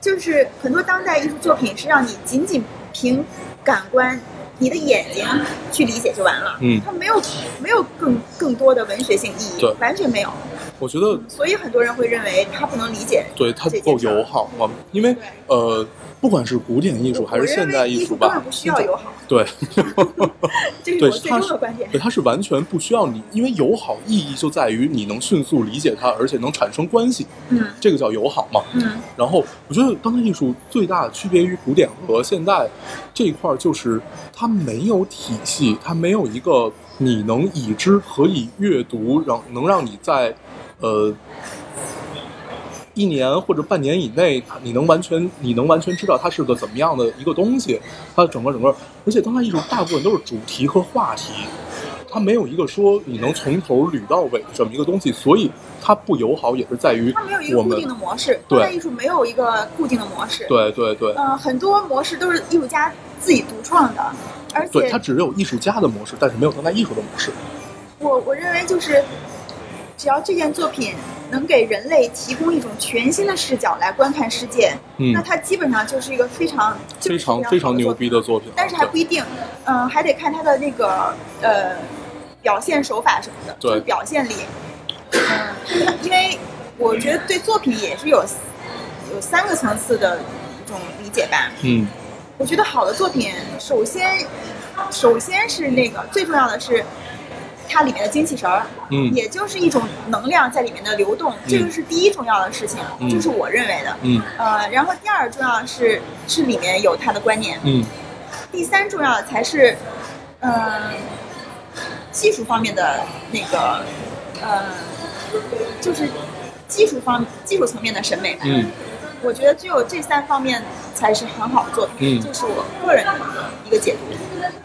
就是很多当代艺术作品是让你仅仅凭感官、你的眼睛去理解就完了。嗯它没有没有更更多的文学性意义对，完全没有。我觉得所以很多人会认为他不能理解。对他不够友好嘛，因为呃，不管是古典艺术还是现代艺术根本，不需要友好，对。这是对，我最它是终的观点。对，它是完全不需要你，因为友好意义就在于你能迅速理解它，而且能产生关系，嗯这个叫友好嘛。嗯然后我觉得当代艺术最大的区别于古典和现代这一块，就是它没有体系，它没有一个你能已知可以阅读，让能让你在呃一年或者半年以内，你能完全你能完全知道它是个怎么样的一个东西，它整个整个，而且当代艺术大部分都是主题和话题。它没有一个说你能从头捋到尾这么一个东西，所以它不友好也是在于它没有一个固定的模式，对当代艺术没有一个固定的模式。，对对对，嗯、很多模式都是艺术家自己独创的，而对，它只有艺术家的模式，但是没有当代艺术的模式。我我认为就是，只要这件作品能给人类提供一种全新的视角来观看世界，嗯那它基本上就是一个非常非常非常牛逼的作品。但是还不一定，嗯、还得看它的那个呃表现手法什么的，对就是表现力。嗯，因为我觉得对作品也是有有三个层次的一种理解吧。嗯我觉得好的作品，首先首先是那个最重要的是，它里面的精气神儿，嗯。也就是一种能量在里面的流动，这个是第一重要的事情，嗯。这是我认为的。嗯。呃，然后第二重要的是是里面有它的观念，嗯。第三重要的才是，嗯、技术方面的那个，呃，就是技术方技术层面的审美吧。嗯。我觉得只有这三方面才是很好的作品，嗯。这是我个人的一个解读。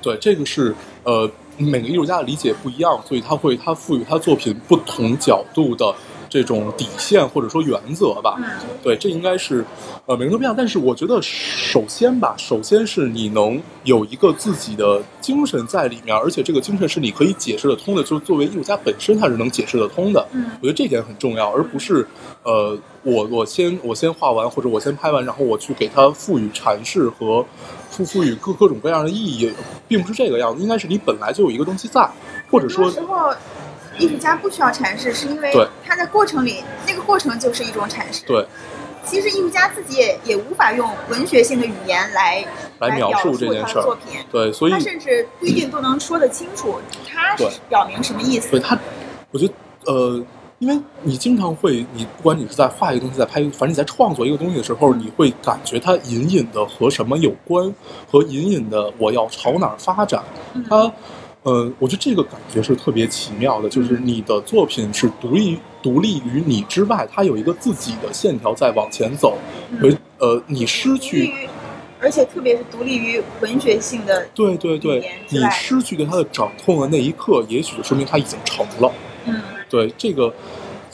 对，这个是呃每个艺术家的理解不一样，所以他会他赋予他作品不同角度的这种底线或者说原则吧。嗯对，这应该是呃每个人都不一样，但是我觉得首先吧，首先是你能有一个自己的精神在里面，而且这个精神是你可以解释得通的，就是作为艺术家本身他是能解释得通的。嗯我觉得这点很重要，而不是呃我我先我先画完或者我先拍完，然后我去给他赋予阐释和赋赋予各各种各样的意义，并不是这个样子，应该是你本来就有一个东西在，或者说有时候，艺术家不需要阐释，是因为对他在过程里，那个过程就是一种阐释。对其实艺术家自己也也无法用文学性的语言来来描表述这件他事作品。对，所以他甚至不一定都能说得清楚，他是表明什么意思对。他，我觉得呃，因为你经常会，你不管你是在画一个东西，在拍，反正你在创作一个东西的时候，你会感觉它隐隐的和什么有关，和隐隐的我要朝哪儿发展。嗯它，呃，我觉得这个感觉是特别奇妙的，就是你的作品是独立独立于你之外，它有一个自己的线条在往前走，而呃，你失去。而且特别是独立于文学性的，对对对你失去对它的掌控的那一刻，也许就说明它已经成了。嗯，对，这个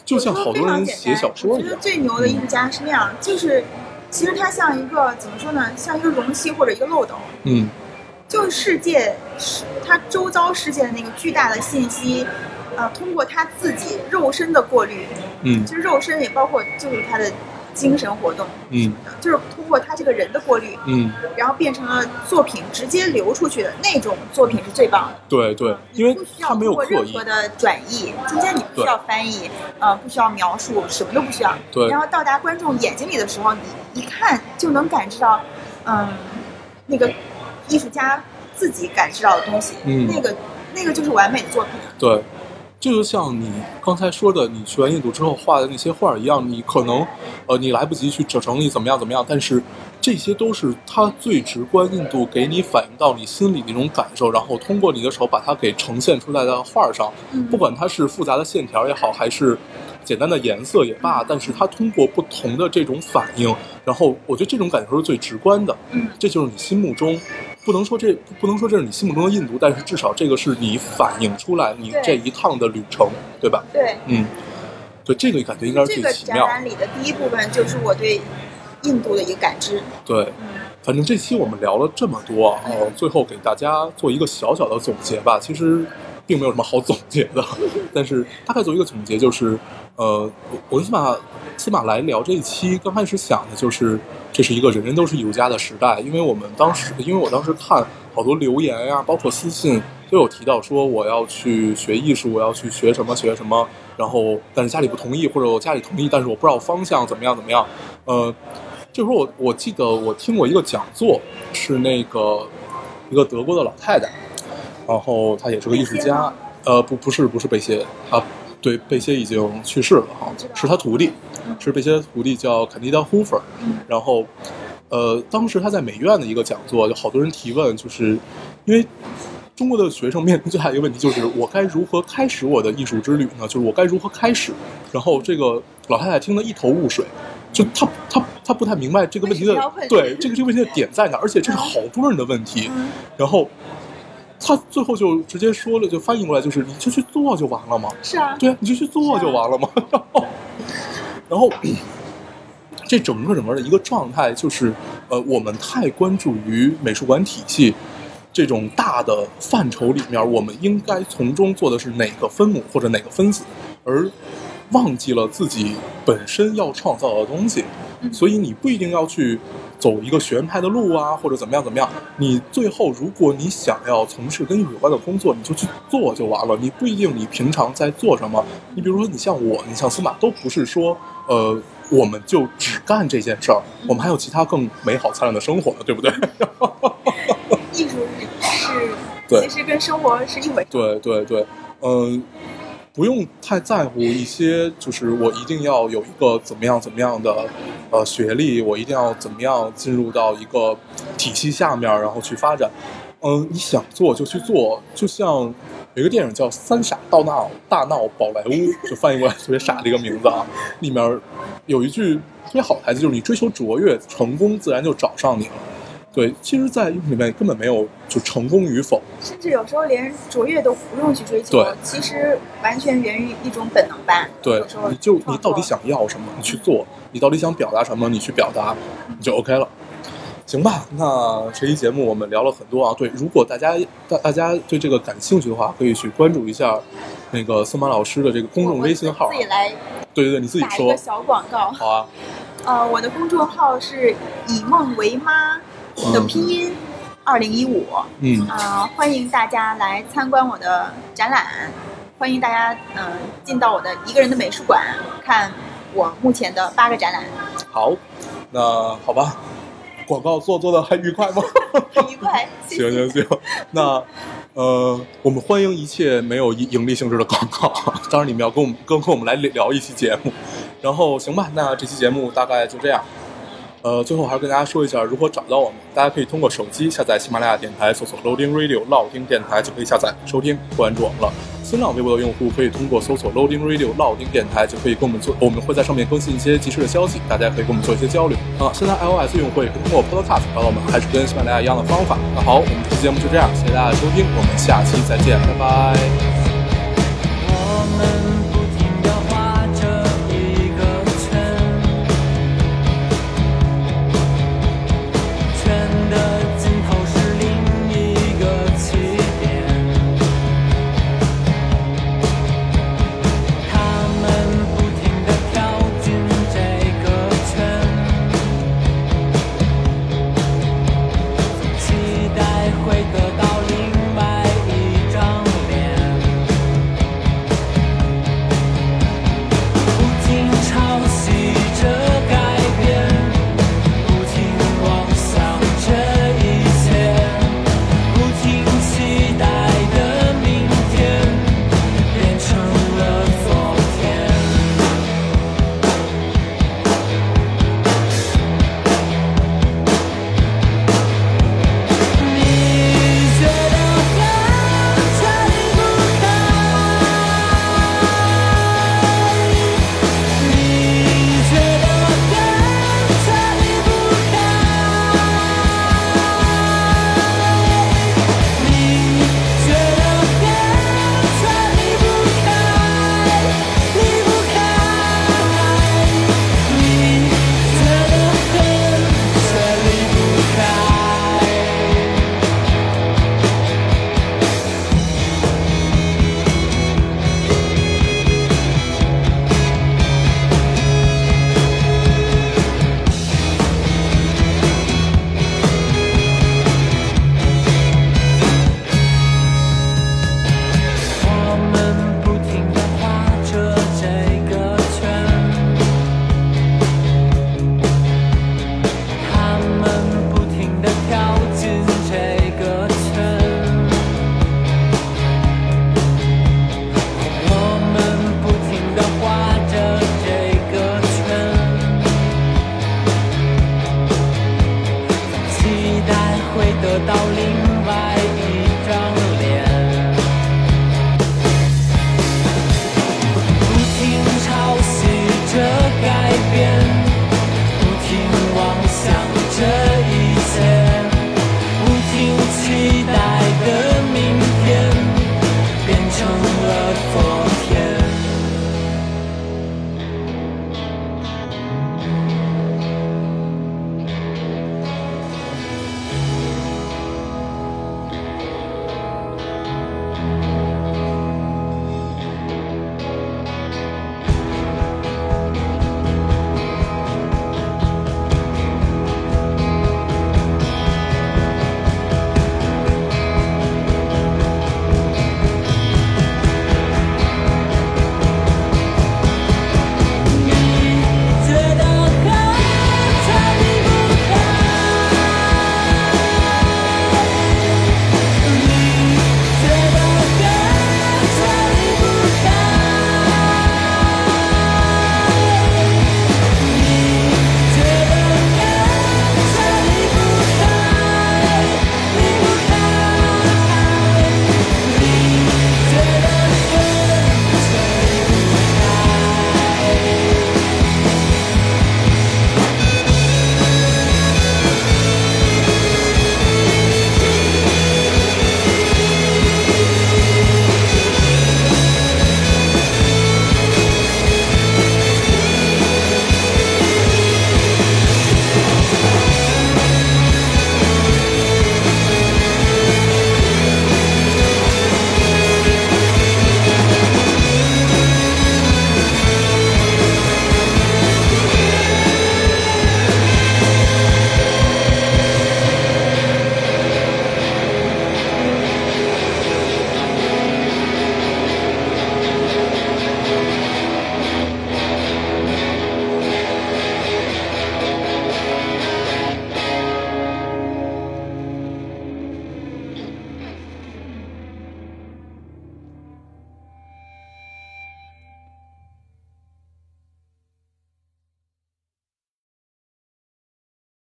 就像好多人写小说我觉得。最牛的艺术家是那样，就是其实他像一个怎么说呢，像一个容器或者一个漏斗，嗯就是世界，是他周遭世界的那个巨大的信息，呃，通过他自己肉身的过滤，嗯其实肉身也包括就是他的精神活动，嗯就是通过他这个人的过滤，嗯，然后变成了作品直接流出去的那种作品是最棒的。对对，因为不需要他没有任何，的转译，中间你不需要翻译，呃，不需要描述，什么都不需要。对然后到达观众眼睛里的时候，你一看就能感知到，嗯，那个艺术家自己感知到的东西，嗯那个那个就是完美的作品。对，这就像你刚才说的，你去完印度之后画的那些画儿一样，你可能呃你来不及去整整理怎么样怎么样，但是这些都是它最直观印度给你反映到你心里的那种感受，然后通过你的手把它给呈现出来的画儿上，嗯不管它是复杂的线条也好，还是简单的颜色也罢，但是它通过不同的这种反应，然后我觉得这种感受是最直观的，嗯这就是你心目中。不能说这不能说这是你心目中的印度，但是至少这个是你反映出来你这一趟的旅程，对吧？对，嗯，对，这个感觉应该是最奇妙。展览里的第一部分就是我对印度的一个感知。对，嗯反正这期我们聊了这么多哦，呃最后给大家做一个小小的总结吧。其实并没有什么好总结的，但是大概做一个总结就是，呃，我我起码起码来聊这一期，刚开始想的就是这是一个人人都是艺术家的时代，因为我们当时，因为我当时看好多留言呀、包括私信都有提到说我要去学艺术，我要去学什么学什么，然后但是家里不同意，或者我家里同意，但是我不知道方向怎么样怎么样，呃。这时候我我记得我听过一个讲座，是那个一个德国的老太太，然后他也是个艺术家呃，不不是不是贝歇，啊，对，贝歇已经去世了哈，是他徒弟，是贝歇的徒弟叫坎迪达·胡弗，然后呃，当时他在美院的一个讲座，就好多人提问，就是因为。中国的学生面临最大的一个问题就是，我该如何开始我的艺术之旅呢？就是我该如何开始？然后这个老太太听得一头雾水，就她她她不太明白这个问题的对这个这个问题的点在哪，而且这是好多人的问题。嗯然后他最后就直接说了，就翻译过来就是你就去做就完了嘛。是啊，对啊，你就去做就完了嘛。然后，然后这整个整个的一个状态就是，呃，我们太关注于美术馆体系这种大的范畴里面，我们应该从中做的是哪个分母或者哪个分子，而忘记了自己本身要创造的东西。所以你不一定要去走一个学院派的路啊，或者怎么样怎么样。你最后，如果你想要从事跟艺术有关的工作，你就去做就完了。你不一定你平常在做什么。你比如说，你像我，你像司马，都不是说呃，我们就只干这件事儿，我们还有其他更美好灿烂的生活呢，对不对？艺术是对其实跟生活是一回事。对对对，嗯、不用太在乎一些，就是我一定要有一个怎么样怎么样的呃学历，我一定要怎么样进入到一个体系下面，然后去发展。嗯、你想做就去做，就像有一个电影叫《三傻大闹大闹宝莱坞》，就翻译过来特别傻的一个名字啊。里面有一句特别好的台词，就是你追求卓越，成功自然就找上你了。对，其实，在里面根本没有就成功与否，甚至有时候连卓越都不用去追求对，其实完全源于一种本能吧。对你就你到底想要什么，你去做；你到底想表达什么，你去表达，你就 OK 了。行吧，那这期节目我们聊了很多啊。对，如果大家大大家对这个感兴趣的话，可以去关注一下那个司马老师的这个公众微信号啊。自己来对对对，你自己说打一个。小广告。好啊，呃，我的公众号是以梦为妈的拼音二零一五。嗯，啊，欢迎大家来参观我的展览，欢迎大家嗯、呃进到我的一个人的美术馆看我目前的八个展览，好，那好吧，广告做做的还愉快吗？很 愉快。行行行，那呃，我们欢迎一切没有盈盈利性质的广告。当然，你们要跟我们跟跟我们来聊一期节目。然后行吧，那这期节目大概就这样。呃，最后还是跟大家说一下如何找到我们。大家可以通过手机下载喜马拉雅电台，搜索 Loading Radio 老丁电台就可以下载收听关注我们了。新浪微博的用户可以通过搜索 Loading Radio 老丁电台就可以跟我们做，我们会在上面更新一些及时的消息，大家可以跟我们做一些交流啊。现在 iOS 用户也可以通过 Podcast 找到我们，还是跟喜马拉雅一样的方法。那好，我们这期节目就这样，谢谢大家的收听，我们下期再见，拜拜。